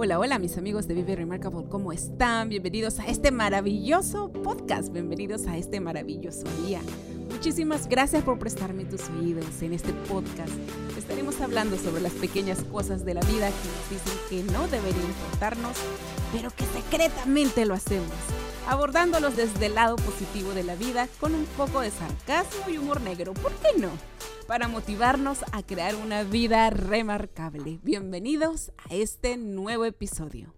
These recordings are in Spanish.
Hola, hola mis amigos de Vive Remarkable, ¿cómo están? Bienvenidos a este maravilloso podcast, bienvenidos a este maravilloso día. Muchísimas gracias por prestarme tus oídos en este podcast. Estaremos hablando sobre las pequeñas cosas de la vida que nos dicen que no deberían importarnos, pero que secretamente lo hacemos, abordándolos desde el lado positivo de la vida con un poco de sarcasmo y humor negro, ¿por qué no? Para motivarnos a crear una vida remarcable. Bienvenidos a este nuevo episodio.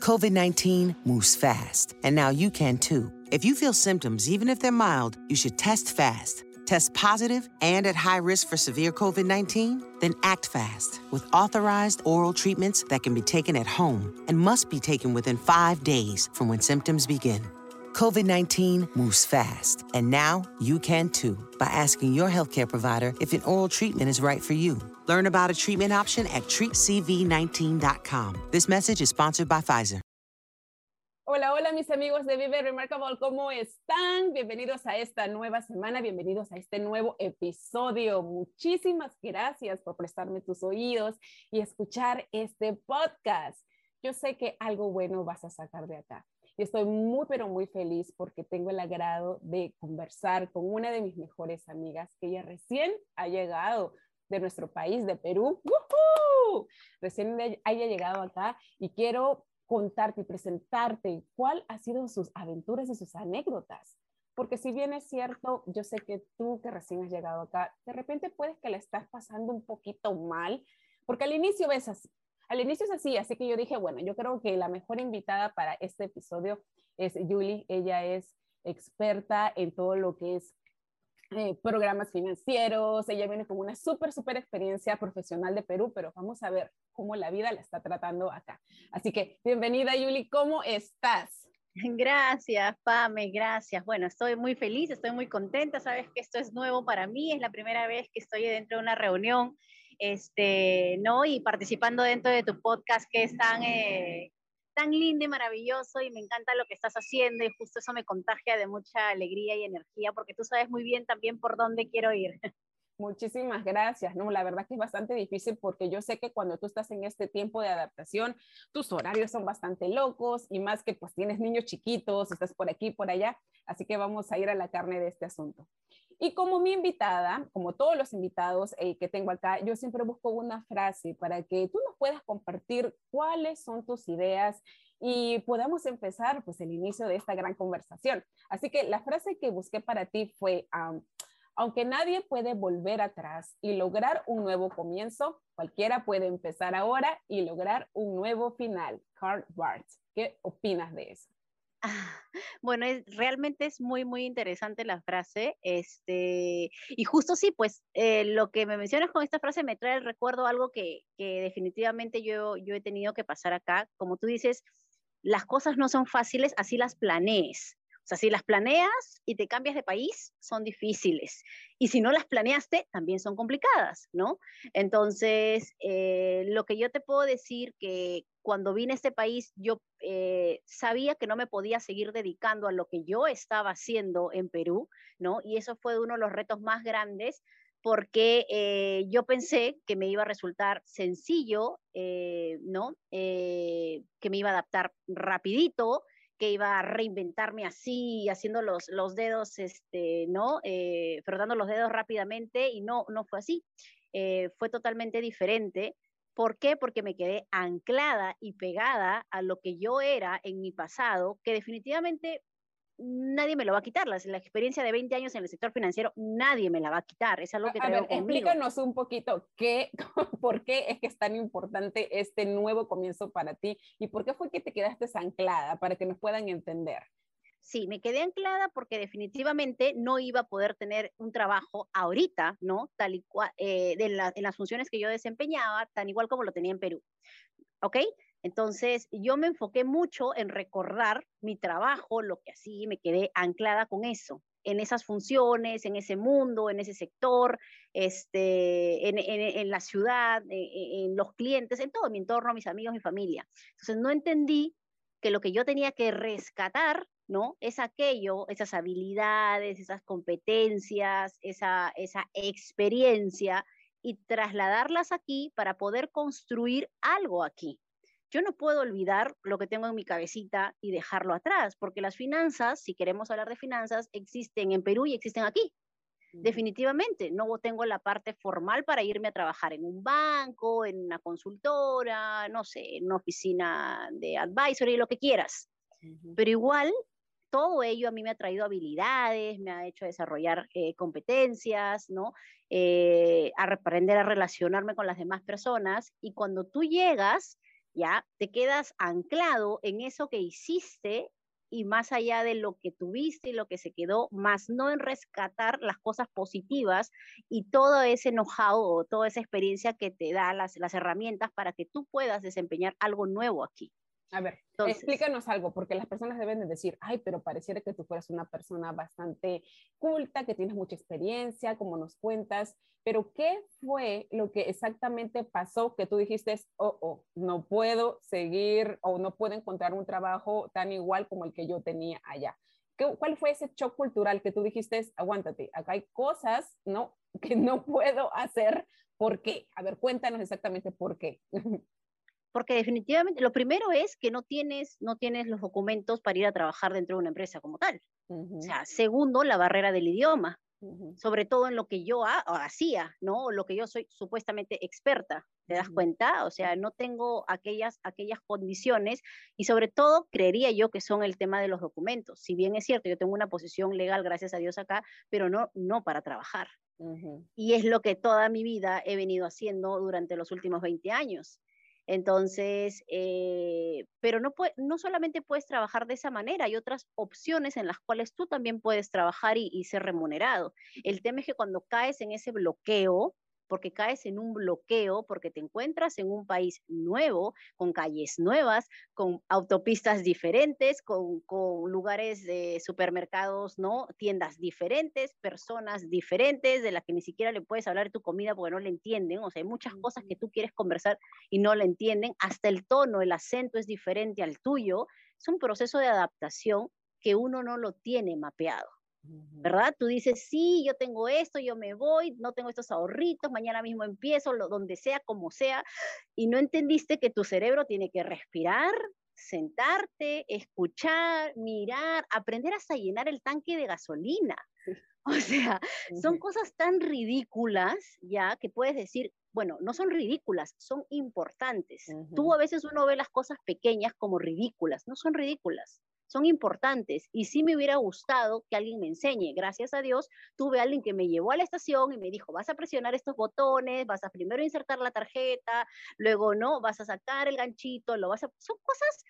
COVID 19 moves fast, and now you can too. If you feel symptoms, even if they're mild, you should test fast. Test positive and at high risk for severe COVID 19? Then act fast with authorized oral treatments that can be taken at home and must be taken within five days from when symptoms begin. COVID 19 moves fast, and now you can too by asking your healthcare provider if an oral treatment is right for you. Learn about a treatment option at treatcv19.com. This message is sponsored by Pfizer. Hola, hola mis amigos de Vive Remarkable, ¿cómo están? Bienvenidos a esta nueva semana, bienvenidos a este nuevo episodio. Muchísimas gracias por prestarme tus oídos y escuchar este podcast. Yo sé que algo bueno vas a sacar de acá. Y estoy muy, pero muy feliz porque tengo el agrado de conversar con una de mis mejores amigas que ella recién ha llegado de nuestro país, de Perú. Recién haya llegado acá y quiero contarte y presentarte cuál ha sido sus aventuras y sus anécdotas. Porque si bien es cierto, yo sé que tú que recién has llegado acá, de repente puedes que la estás pasando un poquito mal, porque al inicio ves así, al inicio es así, así que yo dije, bueno, yo creo que la mejor invitada para este episodio es Julie. Ella es experta en todo lo que es eh, programas financieros. Ella viene con una súper, súper experiencia profesional de Perú, pero vamos a ver cómo la vida la está tratando acá. Así que bienvenida, Julie. ¿Cómo estás? Gracias, Pame, gracias. Bueno, estoy muy feliz, estoy muy contenta. Sabes que esto es nuevo para mí, es la primera vez que estoy dentro de una reunión este, ¿no? Y participando dentro de tu podcast que es tan, eh, tan lindo y maravilloso y me encanta lo que estás haciendo y justo eso me contagia de mucha alegría y energía porque tú sabes muy bien también por dónde quiero ir. Muchísimas gracias. No, la verdad que es bastante difícil porque yo sé que cuando tú estás en este tiempo de adaptación, tus horarios son bastante locos y más que pues tienes niños chiquitos, estás por aquí, por allá, así que vamos a ir a la carne de este asunto. Y como mi invitada, como todos los invitados eh, que tengo acá, yo siempre busco una frase para que tú nos puedas compartir cuáles son tus ideas y podamos empezar pues el inicio de esta gran conversación. Así que la frase que busqué para ti fue, aunque nadie puede volver atrás y lograr un nuevo comienzo, cualquiera puede empezar ahora y lograr un nuevo final. Carl Barth, ¿qué opinas de eso? Bueno, es, realmente es muy, muy interesante la frase. Este, y justo sí, pues eh, lo que me mencionas con esta frase me trae el recuerdo algo que, que definitivamente yo, yo he tenido que pasar acá. Como tú dices, las cosas no son fáciles, así las planees. Sea, si las planeas y te cambias de país, son difíciles. Y si no las planeaste, también son complicadas, ¿no? Entonces, eh, lo que yo te puedo decir que cuando vine a este país, yo eh, sabía que no me podía seguir dedicando a lo que yo estaba haciendo en Perú, ¿no? Y eso fue uno de los retos más grandes porque eh, yo pensé que me iba a resultar sencillo, ¿no? que me iba a adaptar rapidito, que iba a reinventarme así, haciendo los, los dedos, este, ¿no? Eh, frotando los dedos rápidamente y no, no fue así. Eh, fue totalmente diferente. ¿Por qué? Porque me quedé anclada y pegada a lo que yo era en mi pasado, que definitivamente nadie me lo va a quitar. La, experiencia de 20 años en el sector financiero, nadie me la va a quitar. Es algo que a ver, explícanos un poquito qué, por qué es que es tan importante este nuevo comienzo para ti y por qué fue que te quedaste anclada para que nos puedan entender. Sí, me quedé anclada porque definitivamente no iba a poder tener un trabajo ahorita, ¿no? Tal y cual, eh, de en las funciones que yo desempeñaba, tan igual como lo tenía en Perú. ¿Ok? Entonces, yo me enfoqué mucho en recordar mi trabajo, lo que así me quedé anclada con eso, en esas funciones, en ese mundo, en ese sector, este, en, la ciudad, en, e, en, los clientes, en todo mi entorno, mis amigos, mi familia. Entonces, no entendí que lo que yo tenía que rescatar, ¿no? Es aquello, esas habilidades, esas competencias, esa experiencia y trasladarlas aquí para poder construir algo aquí. Yo no puedo olvidar lo que tengo en mi cabecita y dejarlo atrás, porque las finanzas, si queremos hablar de finanzas, existen en Perú y existen aquí. Definitivamente, no tengo la parte formal para irme a trabajar en un banco, en una consultora, no sé, en una oficina de advisory, lo que quieras. Pero igual, todo ello a mí me ha traído habilidades, me ha hecho desarrollar eh, competencias, ¿no? Eh, a aprender a relacionarme con las demás personas. Y cuando tú llegas, ya te quedas anclado en eso que hiciste y más allá de lo que tuviste y lo que se quedó, más no en rescatar las cosas positivas y todo ese know-how o toda esa experiencia que te da las, las herramientas para que tú puedas desempeñar algo nuevo aquí. A ver, explícanos algo, porque las personas deben de decir, ay, pero pareciera que tú fueras una persona bastante culta, que tienes mucha experiencia, como nos cuentas, pero ¿qué fue lo que exactamente pasó que tú dijiste, oh, oh, no puedo seguir o no puedo encontrar un trabajo tan igual como el que yo tenía allá? ¿Qué, ¿Cuál fue ese shock cultural que tú dijiste, aguántate, acá hay cosas, ¿no? Que no puedo hacer, ¿por qué? A ver, cuéntanos exactamente por qué. Porque definitivamente lo primero es que no tienes, no tienes los documentos para ir a trabajar dentro de una empresa como tal. O sea, segundo, la barrera del idioma, sobre todo en lo que yo hacía, ¿no? Lo que yo soy supuestamente experta, ¿te das cuenta? O sea, no tengo aquellas, aquellas condiciones y sobre todo creería yo que son el tema de los documentos. Si bien es cierto, yo tengo una posición legal, gracias a Dios acá, pero no, no para trabajar. Y es lo que toda mi vida he venido haciendo durante los últimos 20 años. Entonces, eh, pero no, no solamente puedes trabajar de esa manera, hay otras opciones en las cuales tú también puedes trabajar y, y ser remunerado. El tema es que cuando caes en ese bloqueo, porque caes en un bloqueo, porque te encuentras en un país nuevo, con calles nuevas, con autopistas diferentes, con, lugares de supermercados, ¿no? Tiendas diferentes, personas diferentes, de las que ni siquiera le puedes hablar de tu comida porque no le entienden. O sea, hay muchas cosas que tú quieres conversar y no le entienden. Hasta el tono, el acento es diferente al tuyo. Es un proceso de adaptación que uno no lo tiene mapeado. ¿Verdad? Tú dices, sí, yo tengo esto, yo me voy, no tengo estos ahorritos, mañana mismo empiezo, lo, donde sea, como sea, y no entendiste que tu cerebro tiene que respirar, sentarte, escuchar, mirar, aprender hasta llenar el tanque de gasolina. O sea, son cosas tan ridículas ya que puedes decir, bueno, no son ridículas, son importantes. Tú a veces uno ve las cosas pequeñas como ridículas, no son ridículas son importantes y sí me hubiera gustado que alguien me enseñe. Gracias a Dios, tuve alguien que me llevó a la estación y me dijo, vas a presionar estos botones, vas a primero insertar la tarjeta, luego no, vas a sacar el ganchito, lo vas a... Son cosas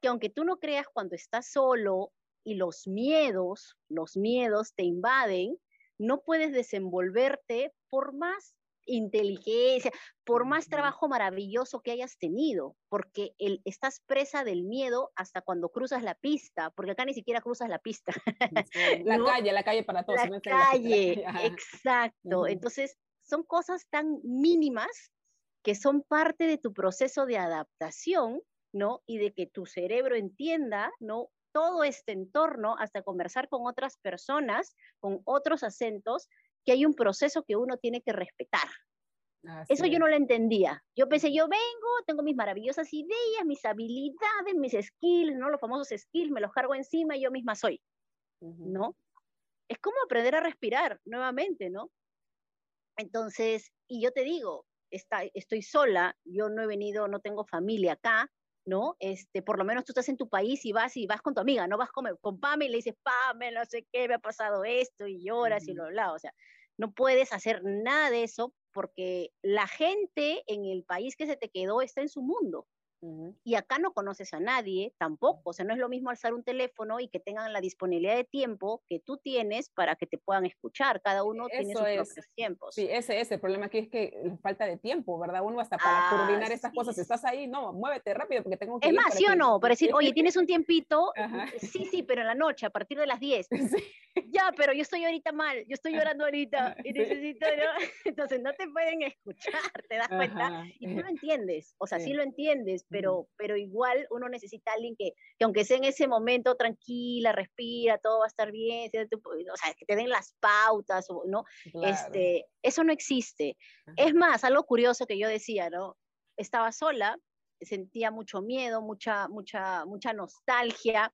que aunque tú no creas cuando estás solo y los miedos, los miedos te invaden, no puedes desenvolverte por más inteligencia, por más trabajo maravilloso que hayas tenido, porque el, estás presa del miedo hasta cuando cruzas la pista, porque acá ni siquiera cruzas la pista. La calle, la calle para todos. La calle, exacto. Entonces, son cosas tan mínimas que son parte de tu proceso de adaptación, ¿no? Y de que tu cerebro entienda, ¿no? Todo este entorno, hasta conversar con otras personas, con otros acentos, que hay un proceso que uno tiene que respetar. Eso yo no lo entendía. Yo pensé, yo vengo, tengo mis maravillosas ideas, mis habilidades, mis skills, ¿no? Los famosos skills, me los cargo encima y yo misma soy, ¿no? Es como aprender a respirar nuevamente, ¿no? Entonces, y yo te digo, está, estoy sola, yo no he venido, no tengo familia acá, ¿no? Este, por lo menos tú estás en tu país y vas y vas con tu amiga, no vas con, con Pame y le dices, Pame, no sé qué, me ha pasado esto y lloras y lo bla, o sea, no puedes hacer nada de eso porque la gente en el país que se te quedó está en su mundo. Y acá no conoces a nadie tampoco, o sea, no es lo mismo alzar un teléfono y que tengan la disponibilidad de tiempo que tú tienes para que te puedan escuchar, cada uno tiene sus propios tiempos. Sí, ese es el problema aquí es que falta de tiempo, ¿verdad? Uno hasta para coordinar estas cosas, estás ahí, no, muévete rápido porque tengo que... Es más, ¿sí o no? Para decir, oye, tienes un tiempito, sí, sí, pero en la noche, a partir de las 10. Ya, pero yo estoy ahorita mal, yo estoy llorando ahorita y necesito, Entonces no te pueden escuchar, ¿te das cuenta? Y tú lo entiendes, o sea, sí, lo entiendes, pero, pero igual uno necesita a alguien que, que, aunque sea en ese momento tranquila, respira, todo va a estar bien, o sea, que te den las pautas, ¿no? Este, eso no existe. Es más, algo curioso que yo decía, ¿no? Estaba sola, sentía mucho miedo, mucha, mucha, mucha nostalgia,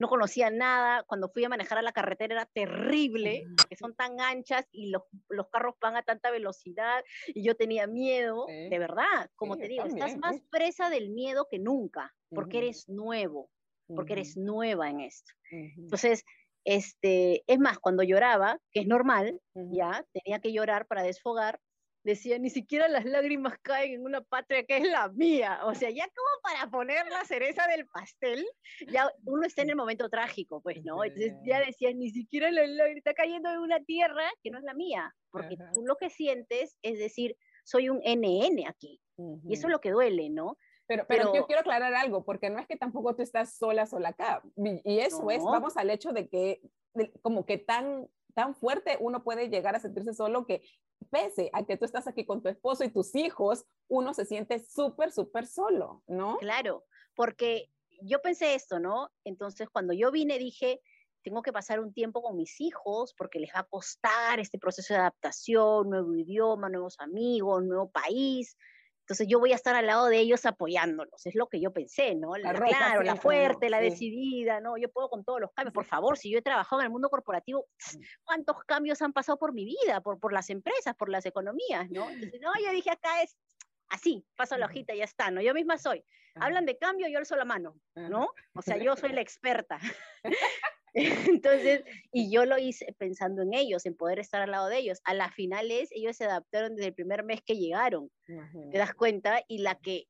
no conocía nada, cuando fui a manejar a la carretera era terrible, que son tan anchas y los, los, carros van a tanta velocidad y yo tenía miedo, de verdad, como te digo, estás más presa del miedo que nunca, porque eres nuevo, porque eres nueva en esto. Entonces, este, es más, cuando lloraba, que es normal, ya, tenía que llorar para desfogar, decía, ni siquiera las lágrimas caen en una patria que es la mía. O sea, ya como para poner la cereza del pastel, ya uno está en el momento trágico, pues, ¿no? Entonces ya decía, ni siquiera la lágrima está cayendo en una tierra que no es la mía, porque tú lo que sientes es decir, soy un NN aquí. Y eso es lo que duele, ¿no? Pero, pero, yo quiero aclarar algo, porque no es que tampoco tú estás sola, sola acá. Y eso es, vamos al hecho de que, como que tan tan fuerte uno puede llegar a sentirse solo que pese a que tú estás aquí con tu esposo y tus hijos, uno se siente súper, súper solo, ¿no? Claro, porque yo pensé esto, ¿no? Entonces, cuando yo vine, dije, tengo que pasar un tiempo con mis hijos porque les va a costar este proceso de adaptación, nuevo idioma, nuevos amigos, nuevo país. Entonces yo voy a estar al lado de ellos apoyándolos, es lo que yo pensé, ¿no? La, claro, la fuerte, la decidida, ¿no? Yo puedo con todos los cambios. Por favor, si yo he trabajado en el mundo corporativo, mm. ¿cuántos cambios han pasado por mi vida, por, por las empresas, por las economías, ¿no? Entonces, no, yo dije acá es así, paso la hojita y ya está, ¿no? Yo misma soy. Hablan de cambio, yo alzo la mano, ¿no? O sea, yo soy la experta. Entonces, y yo lo hice pensando en ellos, en poder estar al lado de ellos. A las finales, ellos se adaptaron desde el primer mes que llegaron. ¿Te das cuenta? Y la que,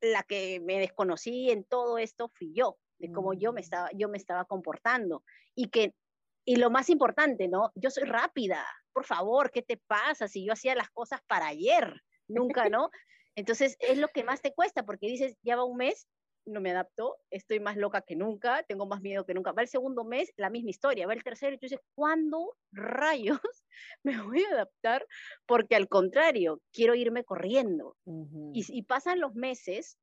la que me desconocí en todo esto fui yo, de cómo yo me mm. estaba, yo me estaba comportando. Y que, y lo más importante, ¿no? Yo soy rápida. Por favor, ¿qué te pasa? Si yo hacía las cosas para ayer, nunca, ¿no? Entonces, es lo que más te cuesta, porque dices, ya va un mes no me adapto, estoy más loca que nunca, tengo más miedo que nunca. Va el segundo mes, la misma historia, va el tercero y tú dices, ¿cuándo rayos me voy a adaptar? Porque al contrario, quiero irme corriendo. y, pasan los meses,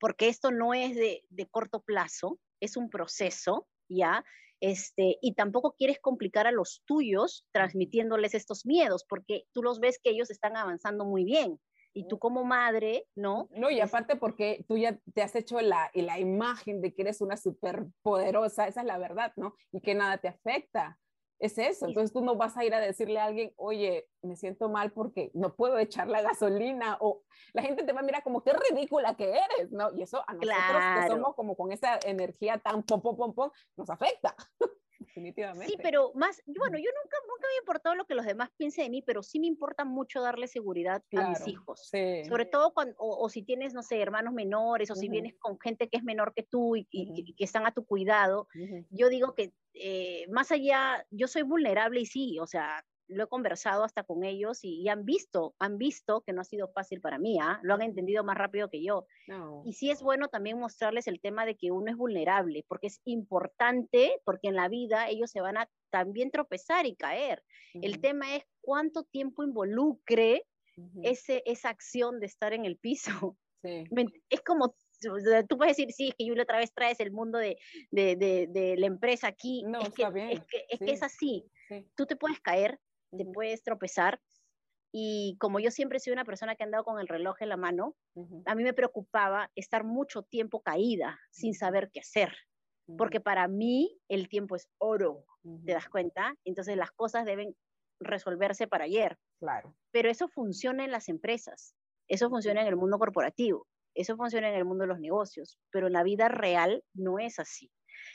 porque esto no es de, corto plazo, es un proceso, ¿ya? Este, y tampoco quieres complicar a los tuyos transmitiéndoles estos miedos, porque tú los ves que ellos están avanzando muy bien y tú como madre, ¿no? No, y aparte porque tú ya te has hecho la, la imagen de que eres una súper poderosa, esa es la verdad, ¿no? Y que nada te afecta. Es eso, entonces tú no vas a ir a decirle a alguien, oye, me siento mal porque no puedo echar la gasolina, o la gente te va a mirar como qué ridícula que eres, ¿no? Y eso a nosotros que somos como con esa energía tan pom, pom, pom, pom, nos afecta. Definitivamente. Sí, pero más, bueno, yo nunca, nunca me ha importado lo que los demás piensen de mí, pero sí me importa mucho darle seguridad a mis hijos. Sobre todo cuando, o, si tienes, no sé, hermanos menores, o si vienes con gente que es menor que tú y, que están a tu cuidado. Yo digo que eh, más allá, yo soy vulnerable y sí, o sea, lo he conversado hasta con ellos y, han visto, han visto que no ha sido fácil para mí, ¿ah? lo han entendido más rápido que yo. Y sí es bueno también mostrarles el tema de que uno es vulnerable, porque es importante, porque en la vida ellos se van a también tropezar y caer. El tema es cuánto tiempo involucre ese, esa acción de estar en el piso. Es como tú puedes decir, sí, es que Julio otra vez traes el mundo de, de, de, la empresa aquí. No, es, que, es, que, es, que, es así. Tú te puedes caer, te puedes tropezar. Y como yo siempre soy una persona que ha andado con el reloj en la mano, a mí me preocupaba estar mucho tiempo caída sin saber qué hacer. Porque para mí el tiempo es oro, ¿te das cuenta? Entonces las cosas deben resolverse para ayer. Claro. Pero eso funciona en las empresas, eso funciona en el mundo corporativo, eso funciona en el mundo de los negocios, pero en la vida real no es así.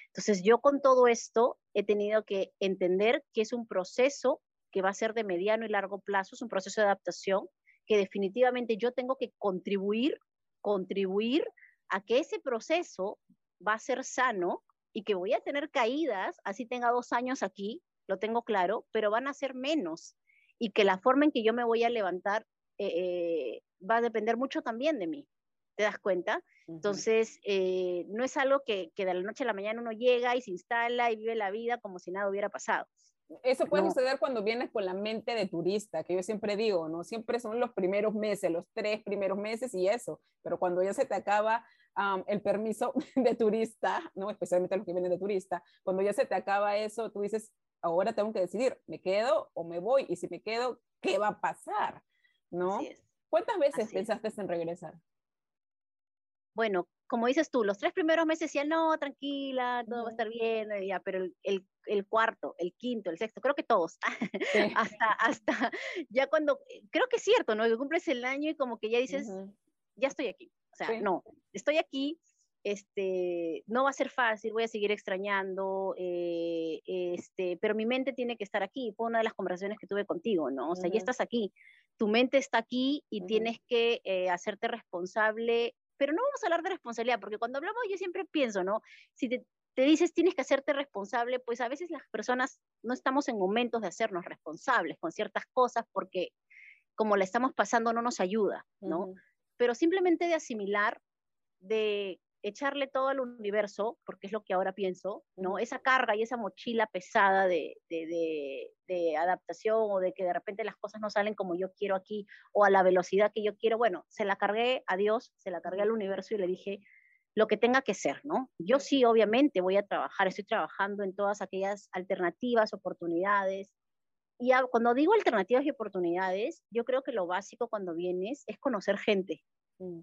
Entonces yo con todo esto he tenido que entender que es un proceso que va a ser de mediano y largo plazo, es un proceso de adaptación que definitivamente yo tengo que contribuir, contribuir a que ese proceso va a ser sano y que voy a tener caídas, así tenga dos años aquí, lo tengo claro, pero van a ser menos y que la forma en que yo me voy a levantar eh, eh, va a depender mucho también de mí. ¿Te das cuenta? Entonces, eh, no es algo que, que, de la noche a la mañana uno llega y se instala y vive la vida como si nada hubiera pasado Eso puede suceder cuando vienes con la mente de turista, que yo siempre digo, ¿no? Siempre son los primeros meses, los tres primeros meses y eso, pero cuando ya se te acaba el permiso de turista, ¿no? Especialmente los que vienen de turista, cuando ya se te acaba eso, tú dices, ahora tengo que decidir, ¿me quedo o me voy? Y si me quedo, ¿qué va a pasar? ¿No? ¿Cuántas veces pensaste en regresar? Bueno, como dices tú, los tres primeros meses decían, no, tranquila, todo va a estar bien, ya, pero el, el, cuarto, el quinto, el sexto, creo que todos, hasta, hasta, ya cuando, creo que es cierto, ¿no? Que cumples el año y como que ya dices, ya estoy aquí, o sea, no, estoy aquí, este, no va a ser fácil, voy a seguir extrañando, eh, este, pero mi mente tiene que estar aquí, fue una de las conversaciones que tuve contigo, ¿no? O sea, ya estás aquí, tu mente está aquí y tienes que eh, hacerte responsable, pero no vamos a hablar de responsabilidad, porque cuando hablamos yo siempre pienso, ¿no? Si te, te dices tienes que hacerte responsable, pues a veces las personas no estamos en momentos de hacernos responsables con ciertas cosas porque como la estamos pasando no nos ayuda, ¿no? Pero simplemente de asimilar, de echarle todo al universo, porque es lo que ahora pienso, ¿no? Esa carga y esa mochila pesada de, de, adaptación o de que de repente las cosas no salen como yo quiero aquí o a la velocidad que yo quiero, bueno, se la cargué a Dios, se la cargué al universo y le dije lo que tenga que ser, ¿no? Yo sí, obviamente, voy a trabajar, estoy trabajando en todas aquellas alternativas, oportunidades. Y cuando digo alternativas y oportunidades, yo creo que lo básico cuando vienes es conocer gente. Mm.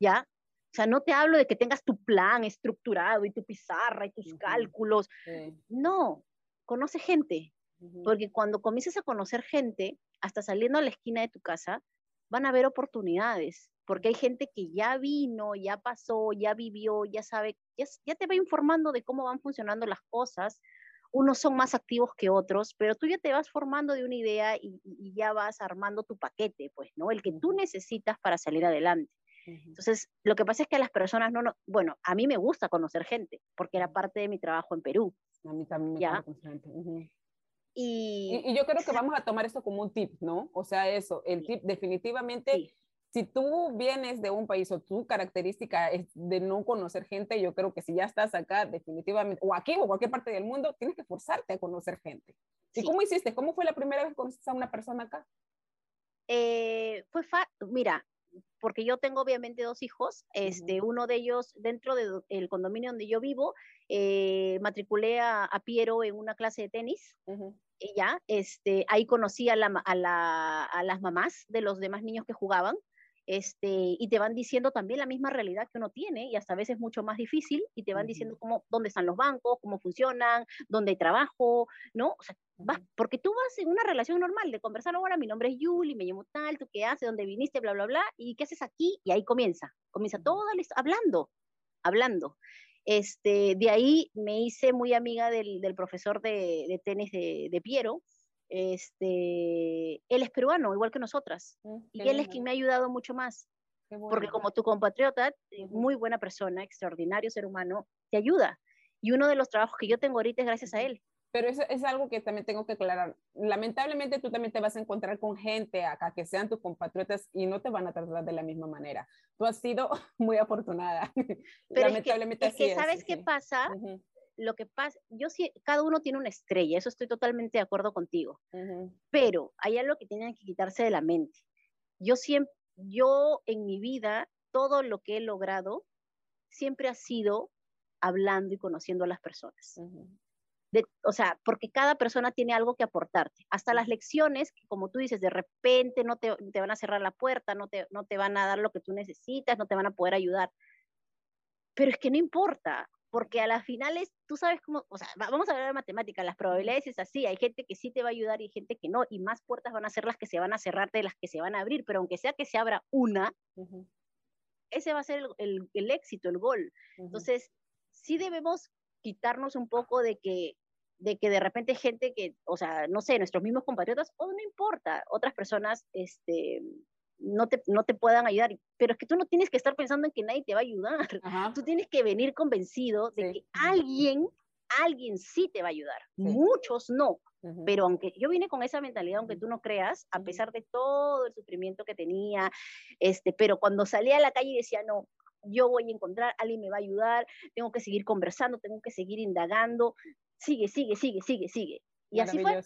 ¿Ya? O sea, no te hablo de que tengas tu plan estructurado y tu pizarra y tus cálculos. No, conoce gente. Porque cuando comiences a conocer gente, hasta saliendo a la esquina de tu casa, van a haber oportunidades. Porque hay gente que ya vino, ya pasó, ya vivió, ya sabe, ya, te va informando de cómo van funcionando las cosas. Unos son más activos que otros, pero tú ya te vas formando de una idea y, y ya vas armando tu paquete, pues, ¿no? El que tú necesitas para salir adelante. Entonces, lo que pasa es que a las personas no, no, bueno, a mí me gusta conocer gente, porque era parte de mi trabajo en Perú. A mí también me gusta conocer gente. y, y, yo creo que vamos a tomar esto como un tip, ¿no? O sea, eso, el tip definitivamente, si tú vienes de un país o tu característica es de no conocer gente, yo creo que si ya estás acá, definitivamente, o aquí o cualquier parte del mundo, tienes que forzarte a conocer gente. ¿Y cómo hiciste? ¿Cómo fue la primera vez que conociste a una persona acá? Eh, fue, mira, porque yo tengo obviamente dos hijos, este, uno de ellos dentro del condominio donde yo vivo, eh, matriculé a, Piero en una clase de tenis, y ya, este, ahí conocí a, la, a, a las mamás de los demás niños que jugaban, este, y te van diciendo también la misma realidad que uno tiene y hasta a veces mucho más difícil y te van diciendo cómo, dónde están los bancos, cómo funcionan, dónde hay trabajo, ¿no? O sea, vas, porque tú vas en una relación normal de conversar ahora, mi nombre es Yuli, me llamo tal, tú qué haces, dónde viniste, bla, bla, bla, y qué haces aquí, y ahí comienza, comienza todo hablando, hablando. Este, de ahí me hice muy amiga del, del profesor de, de tenis de, de Piero, este, él es peruano, igual que nosotras, mm, y él es quien me ha ayudado mucho más. Porque como tu compatriota, eh, muy buena persona, extraordinario ser humano, te ayuda. Y uno de los trabajos que yo tengo ahorita es gracias a él. Pero eso es algo que también tengo que aclarar. Lamentablemente tú también te vas a encontrar con gente acá que sean tus compatriotas y no te van a tratar de la misma manera. Tú has sido muy afortunada. Pero Lamentablemente es que, ¿sabes qué pasa? Lo que pasa, yo sí, cada uno tiene una estrella, eso estoy totalmente de acuerdo contigo, pero hay algo que tienen que quitarse de la mente. Yo siempre, yo en mi vida, todo lo que he logrado siempre ha sido hablando y conociendo a las personas. o sea, porque cada persona tiene algo que aportarte. Hasta las lecciones, que como tú dices, de repente no te, te, van a cerrar la puerta, no te, no te van a dar lo que tú necesitas, no te van a poder ayudar. Pero es que no importa porque a las finales tú sabes cómo, o sea, vamos a hablar de matemática, las probabilidades es así, hay gente que sí te va a ayudar y hay gente que no, y más puertas van a ser las que se van a cerrar de las que se van a abrir, pero aunque sea que se abra una, ese va a ser el, el, éxito, el gol. Entonces, sí debemos quitarnos un poco de que de que de repente gente que, o sea, no sé, nuestros mismos compatriotas, o no importa, otras personas, este, no te, no te puedan ayudar. Pero es que tú no tienes que estar pensando en que nadie te va a ayudar. Tú tienes que venir convencido de que alguien, alguien sí te va a ayudar. Muchos no. Pero aunque yo vine con esa mentalidad, aunque tú no creas, a pesar de todo el sufrimiento que tenía, este, pero cuando salía a la calle decía, no, yo voy a encontrar, alguien me va a ayudar, tengo que seguir conversando, tengo que seguir indagando, sigue, sigue, sigue, sigue, sigue. Y así fue.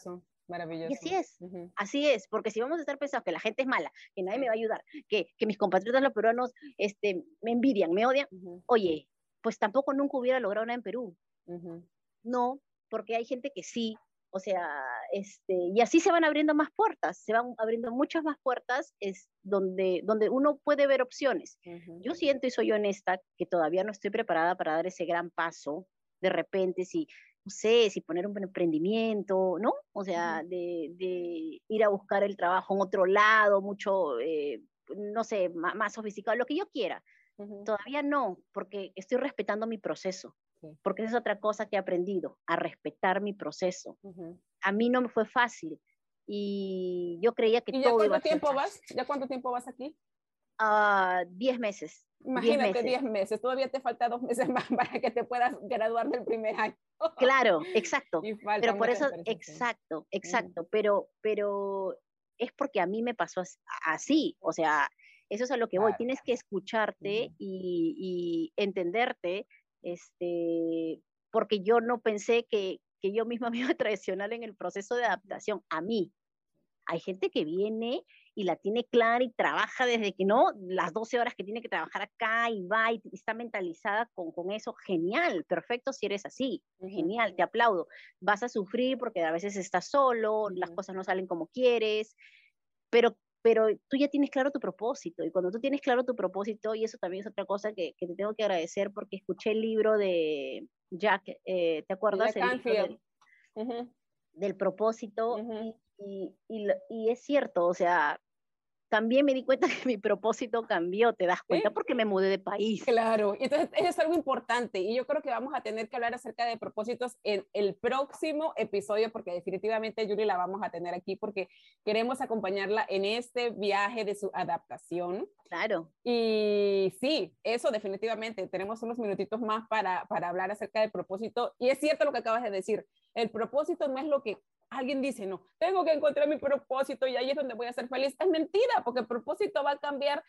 Maravilloso. Y así es, así es, porque si vamos a estar pensando que la gente es mala, que nadie me va a ayudar, que, que mis compatriotas los peruanos este, me envidian, me odian, oye, pues tampoco nunca hubiera logrado nada en Perú. No, porque hay gente que sí, o sea, este, y así se van abriendo más puertas, se van abriendo muchas más puertas es donde, donde uno puede ver opciones. Yo siento y soy honesta que todavía no estoy preparada para dar ese gran paso. De repente, si, no sé, si poner un emprendimiento, ¿no? O sea, de, de, ir a buscar el trabajo en otro lado, mucho, eh, no sé, más, más, sofisticado, lo que yo quiera. Todavía no, porque estoy respetando mi proceso porque es otra cosa que he aprendido, a respetar mi proceso. A mí no me fue fácil y yo creía que ¿Y todo ya cuánto tiempo vas? ¿Ya cuánto tiempo vas aquí? Uh, diez meses. Imagínate, diez meses. meses. Todavía te falta dos meses más para que te puedas graduar del primer año. Claro, exacto. pero por eso, exacto, exacto. Pero, pero es porque a mí me pasó así. O sea, eso es a lo que voy. Tienes que escucharte y, y entenderte este, porque yo no pensé que, que yo misma me iba a traicionar en el proceso de adaptación a mí. Hay gente que viene y la tiene clara y trabaja desde que no, las 12 horas que tiene que trabajar acá y va y está mentalizada con, con eso. Genial, perfecto si eres así. Genial, te aplaudo. Vas a sufrir porque a veces estás solo, las cosas no salen como quieres, pero pero tú ya tienes claro tu propósito y cuando tú tienes claro tu propósito, y eso también es otra cosa que, que te tengo que agradecer porque escuché el libro de Jack, eh, ¿te acuerdas? El del, del, propósito y, y, y, es cierto, o sea, también me di cuenta que mi propósito cambió, te das cuenta, porque me mudé de país. Claro, entonces eso es algo importante y yo creo que vamos a tener que hablar acerca de propósitos en el próximo episodio porque definitivamente Yuri la vamos a tener aquí porque queremos acompañarla en este viaje de su adaptación. Claro. Y sí, eso definitivamente, tenemos unos minutitos más para, para hablar acerca del propósito y es cierto lo que acabas de decir, el propósito no es lo que alguien dice, no, tengo que encontrar mi propósito y ahí es donde voy a ser feliz. Es mentira, porque el propósito va a cambiar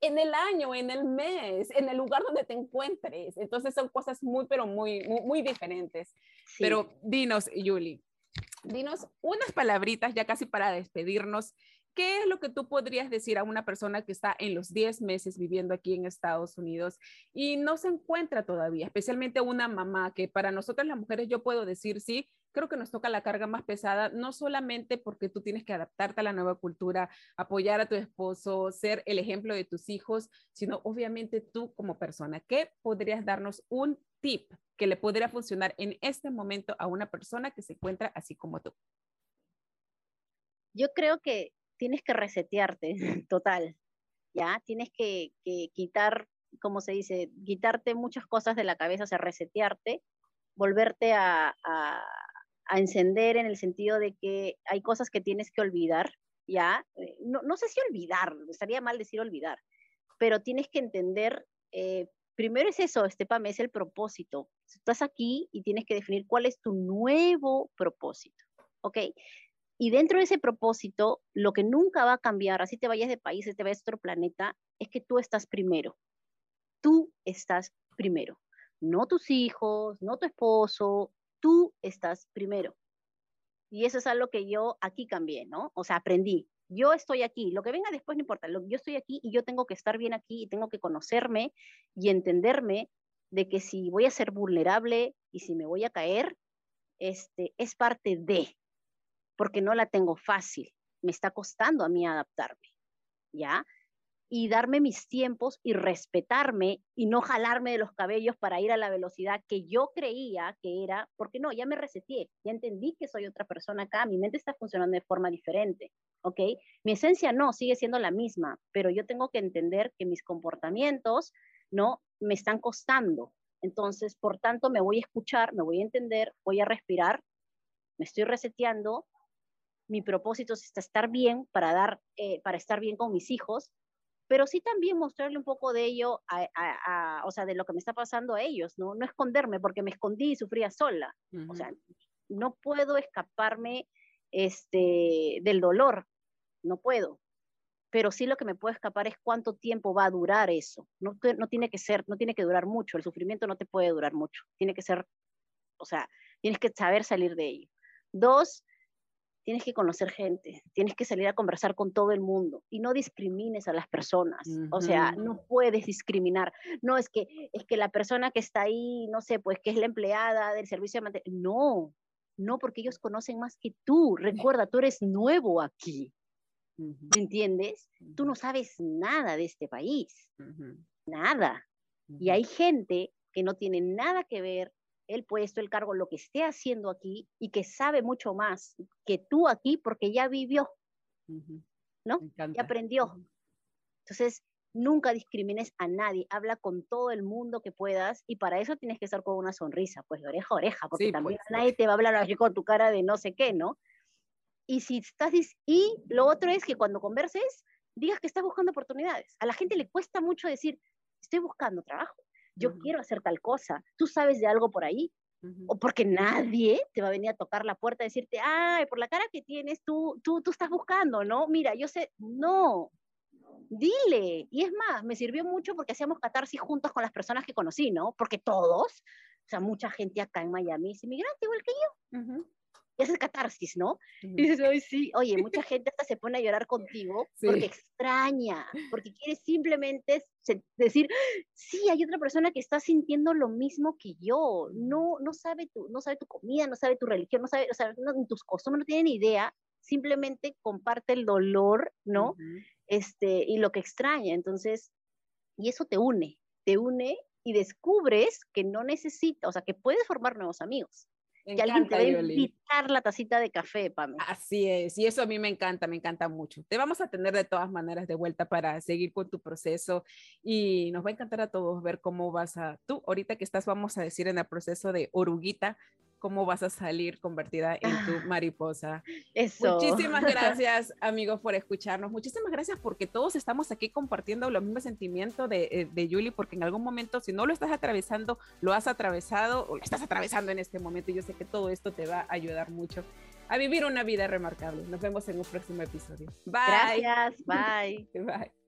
en el año, en el mes, en el lugar donde te encuentres. Entonces son cosas muy, pero muy, muy, diferentes. Pero dinos, Yuli, dinos unas palabritas ya casi para despedirnos. ¿Qué es lo que tú podrías decir a una persona que está en los 10 meses viviendo aquí en Estados Unidos y no se encuentra todavía, especialmente una mamá que para nosotras las mujeres yo puedo decir, sí, creo que nos toca la carga más pesada, no solamente porque tú tienes que adaptarte a la nueva cultura, apoyar a tu esposo, ser el ejemplo de tus hijos, sino obviamente tú como persona. ¿Qué podrías darnos un tip que le podría funcionar en este momento a una persona que se encuentra así como tú? Yo creo que tienes que resetearte, total, ¿ya? Tienes que, quitar, como se dice, quitarte muchas cosas de la cabeza, o sea, resetearte, volverte a, a encender en el sentido de que hay cosas que tienes que olvidar, ¿ya? Eh, no, no sé si olvidar, estaría mal decir olvidar, pero tienes que entender, eh, primero es eso, Estepame, es el propósito. Estás aquí y tienes que definir cuál es tu nuevo propósito, ¿ok? Y dentro de ese propósito, lo que nunca va a cambiar, así te vayas de país, te vayas a otro planeta, es que tú estás primero. Tú estás primero. No tus hijos, no tu esposo, tú estás primero. Y eso es algo que yo aquí cambié, ¿no? O sea, aprendí. Yo estoy aquí, lo que venga después no importa, yo estoy aquí y yo tengo que estar bien aquí y tengo que conocerme y entenderme de que si voy a ser vulnerable y si me voy a caer, este, es parte de, porque no la tengo fácil, me está costando a mí adaptarme, ¿ya? Y darme mis tiempos y respetarme y no jalarme de los cabellos para ir a la velocidad que yo creía que era, porque no, ya me reseteé, ya entendí que soy otra persona acá, mi mente está funcionando de forma diferente, ¿ok? Mi esencia no, sigue siendo la misma, pero yo tengo que entender que mis comportamientos, ¿no? Me están costando. Entonces, por tanto, me voy a escuchar, me voy a entender, voy a respirar, me estoy reseteando, mi propósito es estar bien para dar, eh, para estar bien con mis hijos, pero sí también mostrarle un poco de ello, a, o sea, de lo que me está pasando a ellos, ¿no? No esconderme, porque me escondí y sufría sola. O sea, no puedo escaparme este, del dolor, no puedo. Pero sí lo que me puede escapar es cuánto tiempo va a durar eso. No, no tiene que ser, no tiene que durar mucho, el sufrimiento no te puede durar mucho, tiene que ser, o sea, tienes que saber salir de ello. Dos, tienes que conocer gente, tienes que salir a conversar con todo el mundo y no discrimines a las personas. O sea, no puedes discriminar. No es que es que la persona que está ahí, no sé, pues que es la empleada del servicio de mantenimiento. No, no, porque ellos conocen más que tú. Recuerda, tú eres nuevo aquí. ¿Me entiendes? Tú no sabes nada de este país. Nada. Y hay gente que no tiene nada que ver el puesto, el cargo, lo que esté haciendo aquí y que sabe mucho más que tú aquí porque ya vivió, ¿no? Y aprendió. Entonces, nunca discrimines a nadie, habla con todo el mundo que puedas y para eso tienes que estar con una sonrisa, pues de oreja a oreja, porque también pues. nadie te va a hablar así con tu cara de no sé qué, ¿no? Y si estás y lo otro es que cuando converses digas que estás buscando oportunidades. A la gente le cuesta mucho decir, estoy buscando trabajo yo quiero hacer tal cosa, tú sabes de algo por ahí, o porque nadie te va a venir a tocar la puerta y decirte, ay, por la cara que tienes, tú, tú, tú estás buscando, ¿no? Mira, yo sé, no, dile. Y es más, me sirvió mucho porque hacíamos catarsis juntos con las personas que conocí, ¿no? Porque todos, o sea, mucha gente acá en Miami es inmigrante igual que yo y haces catarsis, ¿no? Y dices, Oye, sí, oye, mucha gente hasta se pone a llorar contigo porque extraña, porque quiere simplemente decir, sí, hay otra persona que está sintiendo lo mismo que yo, no, no, sabe, tu, no sabe tu comida, no sabe tu religión, no sabe, o sea, tus costumbres, no tiene ni idea, simplemente comparte el dolor, ¿no? este, y lo que extraña, entonces, y eso te une, te une y descubres que no necesitas, o sea, que puedes formar nuevos amigos que alguien te debe invitar la tacita de café, Pame. Así es, y eso a mí me encanta, me encanta mucho. Te vamos a tener de todas maneras de vuelta para seguir con tu proceso y nos va a encantar a todos ver cómo vas a, tú ahorita que estás, vamos a decir, en el proceso de oruguita, cómo vas a salir convertida en tu ah, mariposa. Eso. Muchísimas gracias, amigos, por escucharnos. Muchísimas gracias porque todos estamos aquí compartiendo los mismos sentimientos de, eh, de Julie, porque en algún momento, si no lo estás atravesando, lo has atravesado o lo estás atravesando en este momento. Y yo sé que todo esto te va a ayudar mucho a vivir una vida remarcable. Nos vemos en un próximo episodio. Bye. Gracias. Bye. bye.